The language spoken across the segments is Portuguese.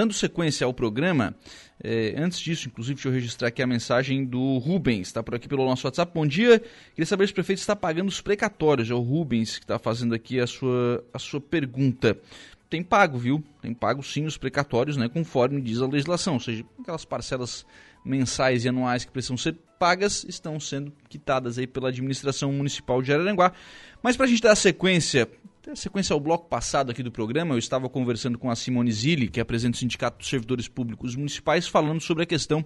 dando sequência ao programa, é, antes disso, inclusive, deixa eu registrar aqui a mensagem do Rubens, está por aqui pelo nosso WhatsApp. Bom dia, queria saber se o prefeito está pagando os precatórios. É o Rubens que está fazendo aqui a sua, a sua pergunta. Tem pago, viu? Tem pago sim os precatórios, né, conforme diz a legislação, ou seja, aquelas parcelas mensais e anuais que precisam ser pagas estão sendo quitadas aí pela administração municipal de Araranguá. Mas para a gente dar sequência sequência ao bloco passado aqui do programa, eu estava conversando com a Simone Zilli, que é presidente do Sindicato dos Servidores Públicos Municipais, falando sobre a questão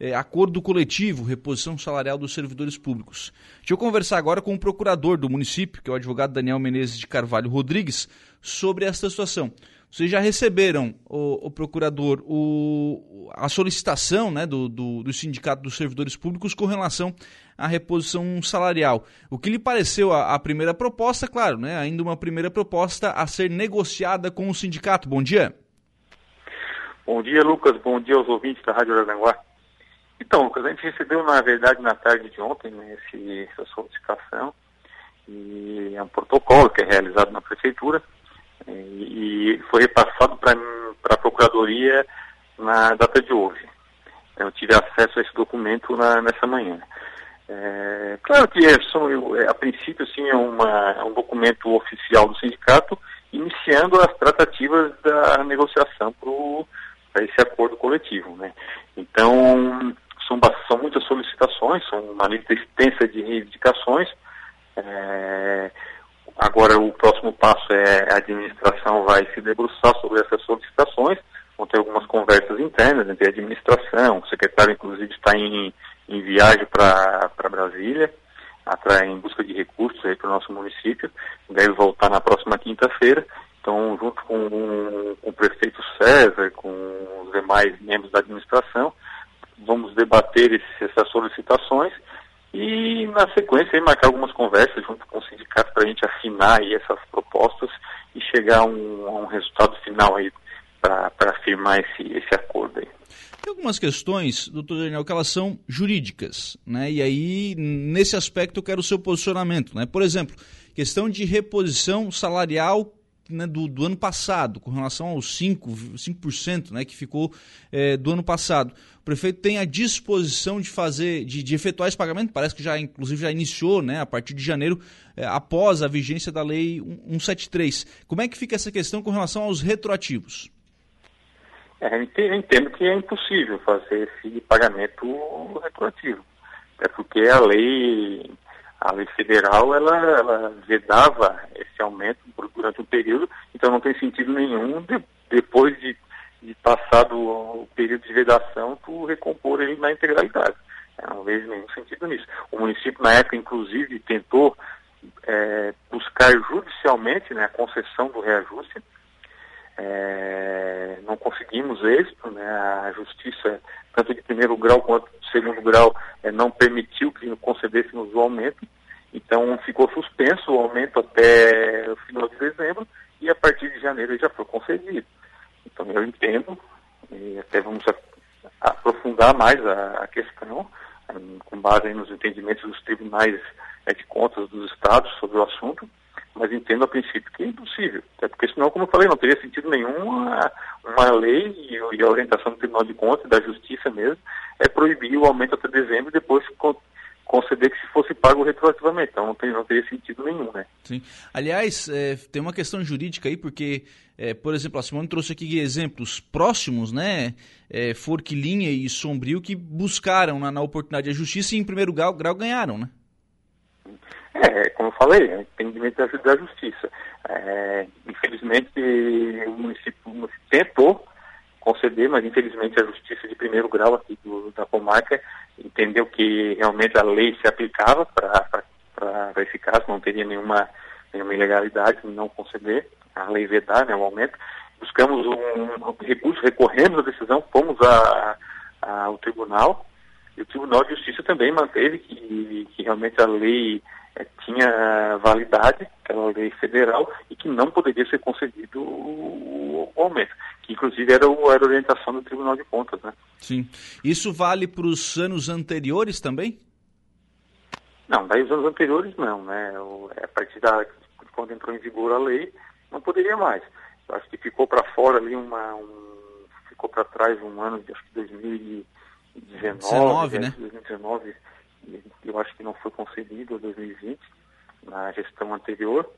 é, acordo coletivo, reposição salarial dos servidores públicos. Deixa eu conversar agora com o procurador do município, que é o advogado Daniel Menezes de Carvalho Rodrigues, sobre esta situação. Vocês já receberam, o, o procurador, o, a solicitação né, do, do, do, Sindicato dos Servidores Públicos com relação à reposição salarial. O que lhe pareceu a, a, primeira proposta, claro, né, ainda uma primeira proposta a ser negociada com o sindicato. Bom dia. Bom dia, Lucas. Bom dia aos ouvintes da Rádio Aranguá. Então, Lucas, a gente recebeu, na verdade, na tarde de ontem, né, essa solicitação, e é um protocolo que é realizado na prefeitura, e foi repassado para a Procuradoria na data de hoje. Eu tive acesso a esse documento na, nessa manhã. É, claro que é, são, a princípio sim, é, uma, é um documento oficial do sindicato iniciando as tratativas da negociação para esse acordo coletivo. Né? Então, são, são muitas solicitações, são uma lista extensa de reivindicações. É, Agora, o próximo passo é a administração vai se debruçar sobre essas solicitações, vão ter algumas conversas internas entre a administração, o secretário, inclusive, está em, em viagem para Brasília, em busca de recursos para o nosso município, deve voltar na próxima quinta-feira. Então, junto com, com, o prefeito César, com os demais membros da administração, vamos debater esse, essas solicitações e, na sequência, marcar algumas conversas junto com o sindicato para a gente afinar aí essas propostas e chegar a um, a um resultado final aí para firmar esse, esse acordo aí. Tem algumas questões, doutor Daniel, que elas são jurídicas, né? E aí, nesse aspecto, eu quero o seu posicionamento, né? Por exemplo, questão de reposição salarial né, do, do, ano passado, com relação aos 5%, 5% né, que ficou é, do ano passado. O prefeito tem a disposição de fazer, de, de, efetuar esse pagamento, parece que já, inclusive, já iniciou, né, a partir de janeiro, é, após a vigência da Lei 173. Como é que fica essa questão com relação aos retroativos? É, entendo que é impossível fazer esse pagamento retroativo. É porque a lei a lei federal ela, ela vedava esse aumento durante um período, então não tem sentido nenhum de, depois de, de passado o período de vedação tu recompor ele na integralidade. Eu não vejo nenhum sentido nisso. O município na época inclusive tentou é, buscar judicialmente né, a concessão do reajuste. É, não conseguimos êxito, né, a justiça, tanto de primeiro grau quanto de segundo grau, é, não permitiu que concedêssemos o aumento. Então ficou suspenso o aumento até o final de dezembro e a partir de janeiro já foi concedido. Então eu entendo, e até vamos aprofundar mais a, a questão, com base nos entendimentos dos tribunais é, de contas dos estados sobre o assunto, mas entendo a princípio que é impossível, senão, como eu falei, não teria sentido nenhum uma, uma lei e, e, a orientação do Tribunal de Contas, da Justiça mesmo, é proibir o aumento até dezembro e depois conceder que se fosse pago retroativamente. Então não, tem, não teria sentido nenhum, né? Sim. Aliás, é, tem uma questão jurídica aí, porque, é, por exemplo, a Simone trouxe aqui exemplos próximos, né? É, Forquilinha e Sombrio, que buscaram na, na oportunidade a justiça e, em primeiro grau, grau ganharam, né? É, como falei, é entendimento da, justiça. É, infelizmente, o município, o município tentou conceder, mas infelizmente a justiça de primeiro grau aqui do, da comarca entendeu que realmente a lei se aplicava para esse caso, não teria nenhuma, nenhuma ilegalidade em não conceder, a lei vedar né, o aumento. Buscamos um, recurso, recorremos à decisão, fomos a, a, ao tribunal, e o Tribunal de Justiça também manteve que, que realmente a lei tinha validade, aquela lei federal, e que não poderia ser concedido o, aumento, que inclusive era, o, era a orientação do Tribunal de Contas. Né? Sim. Isso vale para os anos anteriores também? Não, daí os anos anteriores não, né? É, a partir da quando entrou em vigor a lei, não poderia mais. Eu acho que ficou para fora ali uma. Um, ficou para trás um ano de acho que 2019, 19, né? 2019, eu acho que não foi concedido 2020 na gestão anterior,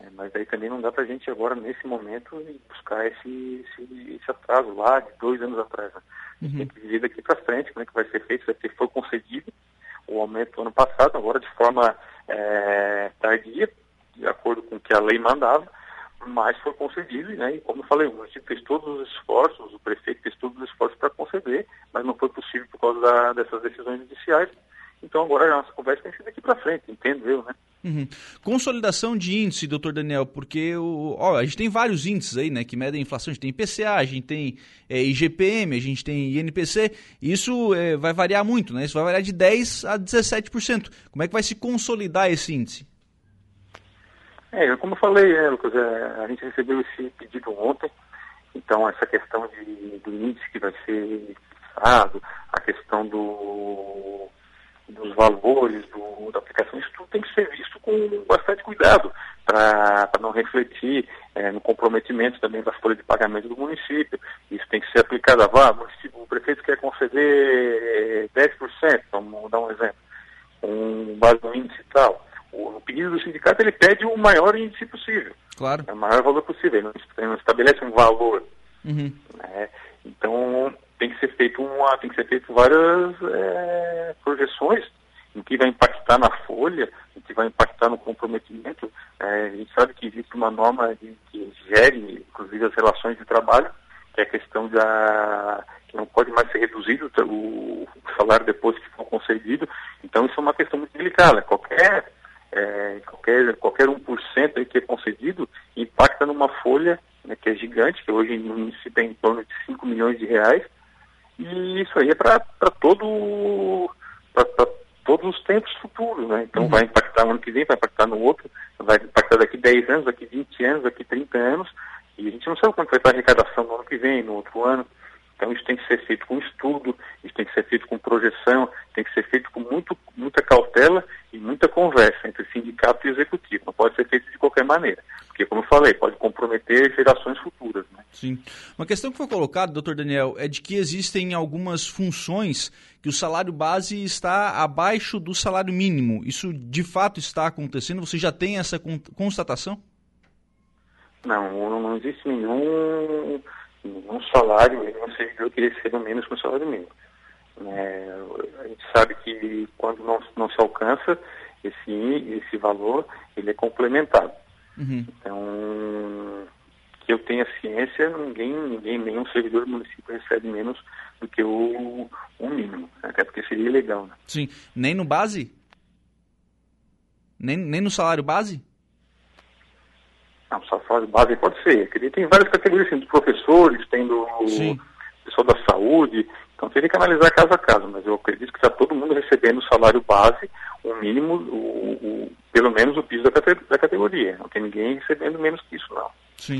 é, mas aí também não dá para a gente agora, nesse momento, buscar esse, esse, esse, atraso lá de dois anos atrás. Né? Uhum. Tem que ver daqui para frente como é que vai ser feito, se foi concedido o aumento ano passado, agora de forma é, tardia, de acordo com o que a lei mandava, mas foi concedido, né? E como eu falei, o município fez todos os esforços, o prefeito fez todos os esforços para conceder, mas não foi possível por causa da, dessas decisões judiciais. Então agora a nossa conversa tem sido daqui para frente, entendo eu, né? Uhum. Consolidação de índice, doutor Daniel, porque o, ó, a gente tem vários índices aí, né, que medem a inflação. A gente tem IPCA, a gente tem é, IGPM, a gente tem INPC. Isso é, vai variar muito, né? Isso vai variar de 10% a 17%. Como é que vai se consolidar esse índice? É, como eu falei, é, Lucas, a gente recebeu esse pedido ontem. Então, essa questão de, do índice que vai ser fixado, a questão do dos valores do, da aplicação, isso tudo tem que ser visto com bastante cuidado para não refletir é, no comprometimento também da folha de pagamento do município. Isso tem que ser aplicado a vá, o prefeito quer conceder 10%, vamos dar um exemplo, um base no índice tal. O, no pedido do sindicato ele pede o maior índice possível. Claro. É o maior valor possível, ele não, ele não estabelece um valor. Uhum. Né? Então, tem que ser feito uma, tem que ser feito várias é, projeções em que vai impactar na folha, em que vai impactar no comprometimento. É, a gente sabe que existe uma norma que gere, inclusive, as relações de trabalho, que é a questão da que não pode mais ser reduzido o, salário depois que for concedido. Então isso é uma questão muito delicada. Qualquer é, qualquer qualquer 1% aí que é concedido impacta numa folha né, que é gigante, que hoje município é em torno de 5 milhões de reais, e isso aí é para todo para todos os tempos futuros, né? Então uhum. vai impactar no ano que vem, vai impactar no outro, vai impactar daqui 10 anos, daqui 20 anos, daqui 30 anos, e a gente não sabe quanto vai estar a arrecadação no ano que vem, no outro ano. Então isso tem que ser feito com estudo, isso tem que ser feito com projeção, tem que ser feito com muito, muita cautela e muita conversa entre sindicato e executivo. Não pode ser feito de qualquer maneira, porque como eu falei, pode comprometer gerações futuras. Sim. Uma questão que foi colocada, doutor Daniel, é de que existem algumas funções que o salário base está abaixo do salário mínimo. Isso de fato está acontecendo? Você já tem essa constatação? Não, não existe nenhum um salário, um servidor que receba menos que um salário mínimo. É, a gente sabe que quando não, não se alcança esse, esse valor, ele é complementado. Uhum. Então, que eu tenha ciência, ninguém, ninguém, nenhum servidor do município recebe menos do que o, o mínimo, né? até porque seria ilegal. Né? Sim, nem no base? Nem, nem no salário base? Não, fase base pode ser. Tem várias categorias, assim, dos professores, tem do Sim. pessoal da saúde. Então teria que analisar caso a caso, mas eu acredito que está todo mundo recebendo o salário base, o mínimo, o, o, pelo menos o piso da, da categoria. Não tem ninguém recebendo menos que isso, não. Sim.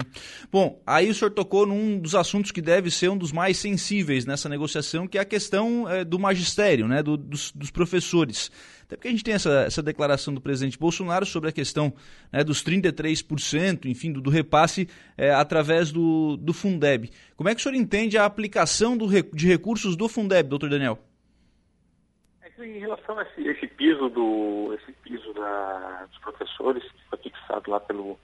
Bom, aí o senhor tocou num dos assuntos que deve ser um dos mais sensíveis nessa negociação, que é a questão é, do magistério, né, do, dos, dos, professores. Até porque a gente tem essa, essa declaração do presidente Bolsonaro sobre a questão né, dos 33%, enfim, do, do repasse é, através do, do Fundeb. Como é que o senhor entende a aplicação do, de recursos do Fundeb, doutor Daniel? É em relação a esse, esse piso, do, esse piso da, dos professores, que foi fixado lá pelo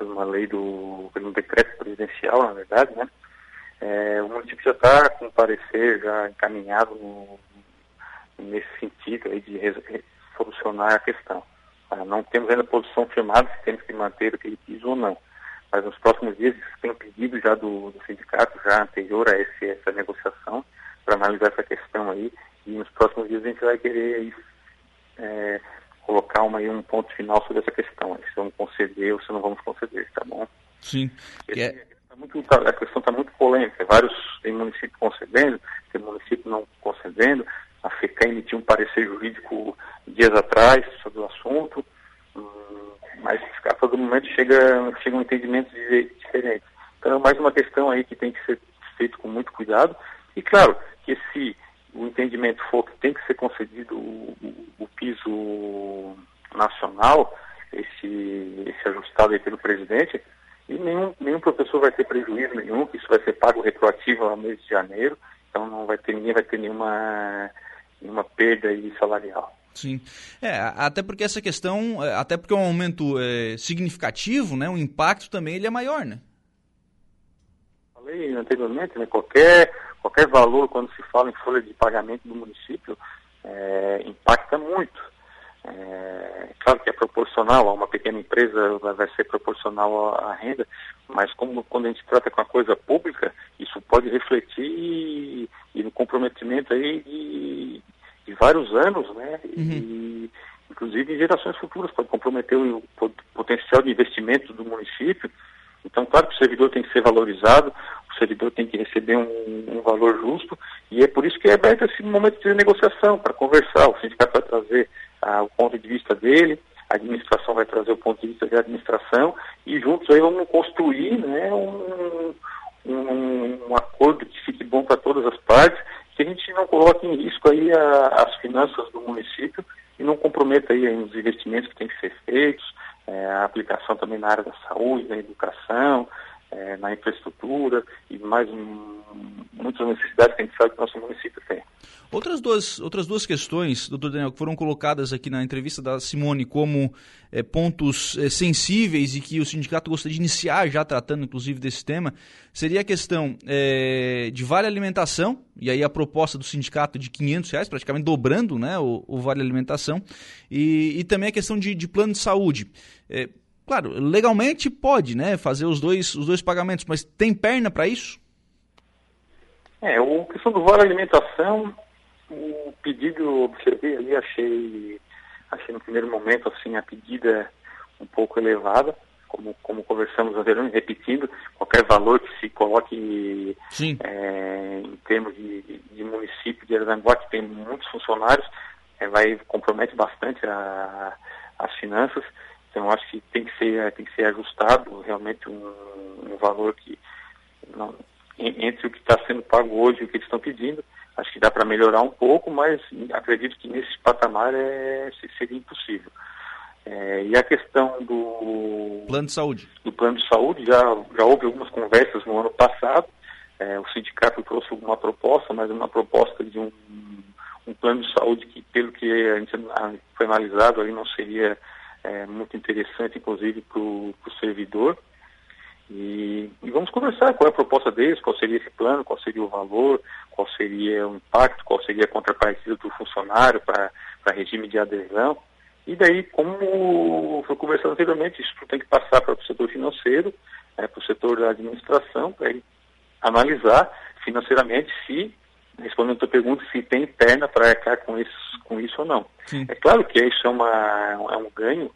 uma lei do, pelo decreto presidencial, na verdade, né? É, o município já está com parecer já encaminhado no, nesse sentido aí de solucionar a questão. Ah, não temos ainda posição firmada se temos que manter aquele piso ou não. Mas nos próximos dias tem um pedido já do, do sindicato, já anterior a esse, essa negociação, para analisar essa questão aí. E nos próximos dias a gente vai querer é, colocar uma, um ponto final sobre essa questão, se vamos conceder ou se não vamos conceder, tá bom? Sim. Esse, é... tá muito, tá, a questão está muito polêmica, vários tem município concedendo, tem município não concedendo, a FECA emitiu um parecer jurídico dias atrás sobre o assunto, hum, mas a todo momento chega, chega um entendimento diferente. Então é mais uma questão aí que tem que ser feito com muito cuidado, e claro, que se o entendimento for que tem que ser concedido o, o, o piso nacional, esse, esse ajustado aí pelo presidente, e nenhum, nenhum professor vai ter prejuízo nenhum, que isso vai ser pago retroativo ao mês de janeiro, então não vai ter, ninguém vai ter nenhuma, nenhuma perda salarial. Sim. É, até porque essa questão, é, até porque é um aumento é, significativo, né? O impacto também ele é maior, né? Falei anteriormente, né? Qualquer, qualquer valor, quando se fala em folha de pagamento do município, é, impacta muito. É, claro que é proporcional, a uma pequena empresa vai ser proporcional à renda, mas como quando a gente trata com a coisa pública, isso pode refletir e, e no comprometimento aí de, de, vários anos, né? Uhum. E, inclusive em gerações futuras, pode comprometer o, o potencial de investimento do município. Então, claro que o servidor tem que ser valorizado, o servidor tem que receber um, um valor justo, e é por isso que é aberto esse momento de negociação, para conversar. O sindicato vai trazer ah, o ponto de vista dele, a administração vai trazer o ponto de vista da administração e juntos aí vamos construir né, um, um, um acordo que fique bom para todas as partes, que a gente não coloque em risco aí a, as finanças do município e não comprometa aí os investimentos que têm que ser feitos, é, a aplicação também na área da saúde, da educação, é, na infraestrutura e mais muitas necessidades que a gente sabe que o nosso município tem. Outras duas, outras duas questões, doutor Daniel, que foram colocadas aqui na entrevista da Simone como é, pontos é, sensíveis e que o sindicato gostaria de iniciar já tratando, inclusive, desse tema, seria a questão de vale alimentação, e aí a proposta do sindicato de 500 reais, praticamente dobrando né, o, o vale alimentação, e, e, também a questão de, de plano de saúde. Claro, legalmente pode né, fazer os dois, os dois pagamentos, mas tem perna para isso? É, a questão do vale alimentação o pedido eu observei ali, achei, achei no primeiro momento assim a pedida um pouco elevada, como, como conversamos anteriormente, repetindo, qualquer valor que se coloque é, em termos de, de, de, município de Aranguá, que tem muitos funcionários, é, vai compromete bastante a, as finanças. Então acho que tem que ser, tem que ser ajustado realmente um, um valor que não, entre o que está sendo pago hoje e o que eles estão pedindo. Acho que dá para melhorar um pouco, mas acredito que nesse patamar é, seria impossível. É, e a questão do plano de saúde, do plano de saúde já já houve algumas conversas no ano passado. É, o sindicato trouxe alguma proposta, mas uma proposta de um, um plano de saúde que, pelo que a gente foi analisado, ali não seria é, muito interessante, inclusive para o servidor. E, e, vamos conversar qual é a proposta deles, qual seria esse plano, qual seria o valor, qual seria o impacto, qual seria a contrapartida do funcionário para regime de adesão. E daí, como foi conversado anteriormente, isso tem que passar para o setor financeiro, é, para o setor da administração, para ele analisar financeiramente se, respondendo a tua pergunta, se tem perna para arcar com isso, com isso ou não. Sim. É claro que isso é, uma, é um ganho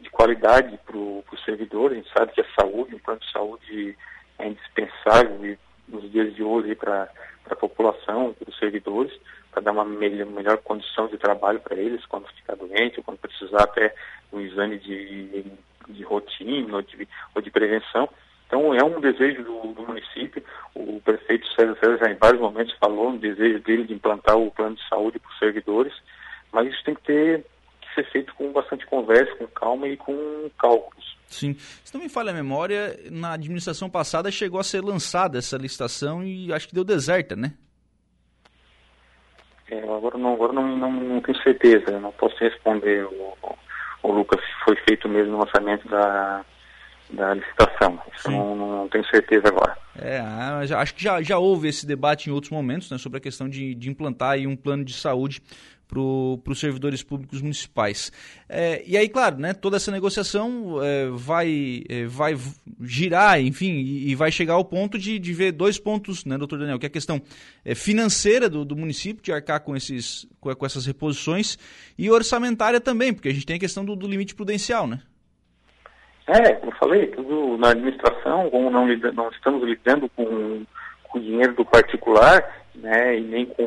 de qualidade para o servidor. A gente sabe que a saúde, o plano de saúde é indispensável nos dias de hoje para a população, para os servidores, para dar uma melhor, melhor, condição de trabalho para eles quando ficar doente, ou quando precisar até um exame de, de rotina ou de, ou de prevenção. Então é um desejo do, do, município. O prefeito César César já em vários momentos falou no desejo dele de implantar o plano de saúde para os servidores, mas isso tem que ter ser feito com bastante conversa, com calma e com cálculos. Sim. Se não me falha a memória, na administração passada chegou a ser lançada essa licitação e acho que deu deserta, né? É, agora não, agora não, não, não tenho certeza, não posso responder o, o, Lucas se foi feito mesmo o lançamento da, da licitação. Isso não, não, tenho certeza agora. É, ah, acho que já, já houve esse debate em outros momentos né, sobre a questão de, de implantar um plano de saúde para os servidores públicos municipais. É, e aí, claro, né, toda essa negociação é, vai, é, vai girar, enfim, e, e, vai chegar ao ponto de, de ver dois pontos, né, doutor Daniel, que é a questão é, financeira do, do município, de arcar com, esses, com, com, essas reposições, e orçamentária também, porque a gente tem a questão do, do limite prudencial, né? É, como eu falei, tudo na administração, como não, não estamos lidando com, com dinheiro do particular, né, e nem com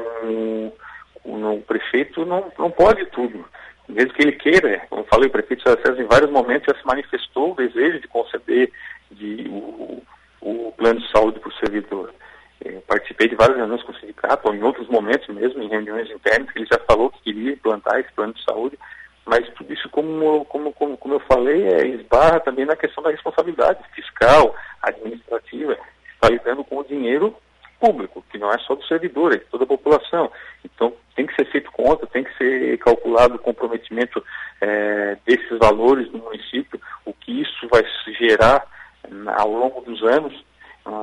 o, prefeito não, não pode tudo. Mesmo que ele queira, como eu falei, o prefeito César em vários momentos já se manifestou o desejo de conceder de, o, o plano de saúde para o servidor. Participei de várias reuniões com o sindicato, ou em outros momentos mesmo, em reuniões internas, que ele já falou que queria implantar esse plano de saúde, Mas tudo isso, como, como, como, como eu falei, é, esbarra também na questão da responsabilidade fiscal, administrativa, está lidando com o dinheiro público, que não é só do servidor, é de toda a população. Então, tem que ser feito conta, tem que ser calculado o comprometimento é, desses valores no município, o que isso vai gerar ao longo dos anos.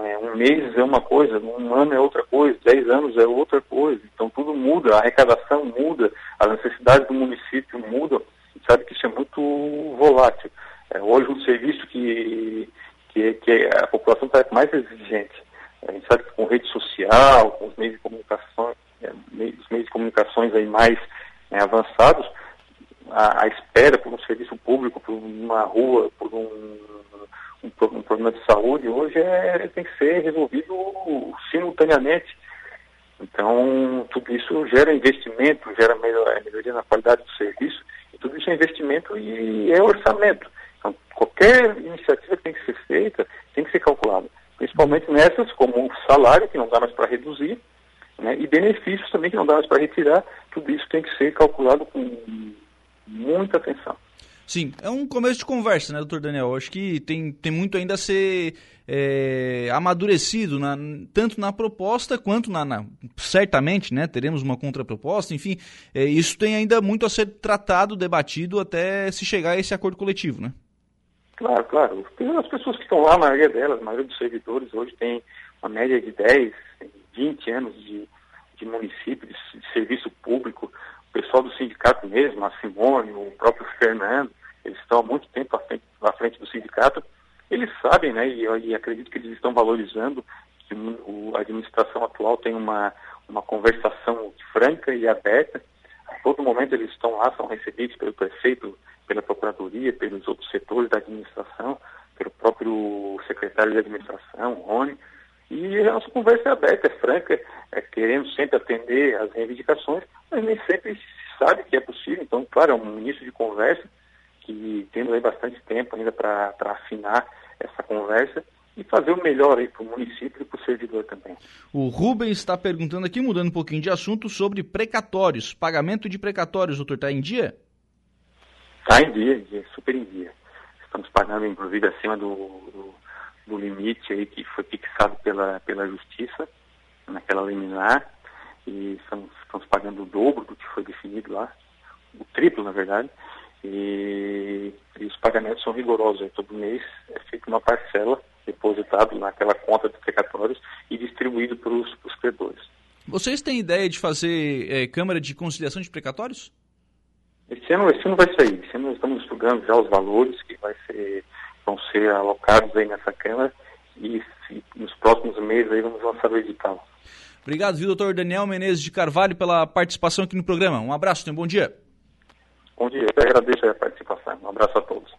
É, um mês é uma coisa, um ano é outra coisa, dez anos é outra coisa. Então, tudo muda, a arrecadação muda, as necessidades do município mudam. sabe que isso é muito volátil. É, hoje, um serviço que, que, que a população está mais exigente a gente sabe que com rede social, com os meios de comunicação, é, os meios de comunicações aí mais é, avançados, a, a, espera por um serviço público, por uma rua, por um, um, problema de saúde, hoje é, tem que ser resolvido simultaneamente. Então, tudo isso gera investimento, gera melhor, melhoria na qualidade do serviço, e tudo isso é investimento e é orçamento. Então, qualquer iniciativa que tem que ser feita tem que ser calculada principalmente nessas, como o salário, que não dá mais para reduzir, né, e benefícios também que não dá mais para retirar, tudo isso tem que ser calculado com muita atenção. Sim, é um começo de conversa, né, doutor Daniel? Eu acho que tem, tem muito ainda a ser é, amadurecido, na, tanto na proposta quanto na, na, Certamente, né, teremos uma contraproposta, enfim, é, isso tem ainda muito a ser tratado, debatido, até se chegar a esse acordo coletivo, né? Claro, claro. As pessoas que estão lá, a maioria delas, a maioria dos servidores hoje tem uma média de 10, 20 anos de, de município, de, de serviço público. O pessoal do sindicato mesmo, a Simone, o próprio Fernando, eles estão há muito tempo à frente, à frente do sindicato. Eles sabem, né, e, e acredito que eles estão valorizando que o, a administração atual tem uma, uma conversação franca e aberta. A todo momento eles estão lá, são recebidos pelo prefeito pela Procuradoria, pelos outros setores da administração, pelo próprio secretário de administração, Rony. E a nossa conversa é aberta, é franca, é, queremos sempre atender às reivindicações, mas nem sempre se sabe que é possível. Então, claro, é um início de conversa que temos aí bastante tempo ainda para afinar essa conversa e fazer o melhor aí para o município e para o servidor também. O Rubens está perguntando aqui, mudando um pouquinho de assunto, sobre precatórios. Pagamento de precatórios, doutor, está em dia? Está em dia, em dia, super em dia. Estamos pagando, inclusive, acima do, do, do, limite aí que foi fixado pela, pela Justiça, naquela liminar, e estamos, estamos pagando o dobro do que foi definido lá, o triplo, na verdade, e, e os pagamentos são rigorosos. Todo mês é feita uma parcela depositado naquela conta de precatórios e distribuído para os credores. Vocês têm ideia de fazer é, Câmara de Conciliação de Precatórios? Esse ano, esse ano vai sair. Esse ano nós estamos estudando já os valores que ser, vão ser alocados aí nessa Câmara e, e nos próximos meses aí vamos lançar o edital. Obrigado, viu, doutor Daniel Menezes de Carvalho, pela participação aqui no programa. Um abraço, tenha um bom dia. Bom dia, eu agradeço a participação. Um abraço a todos.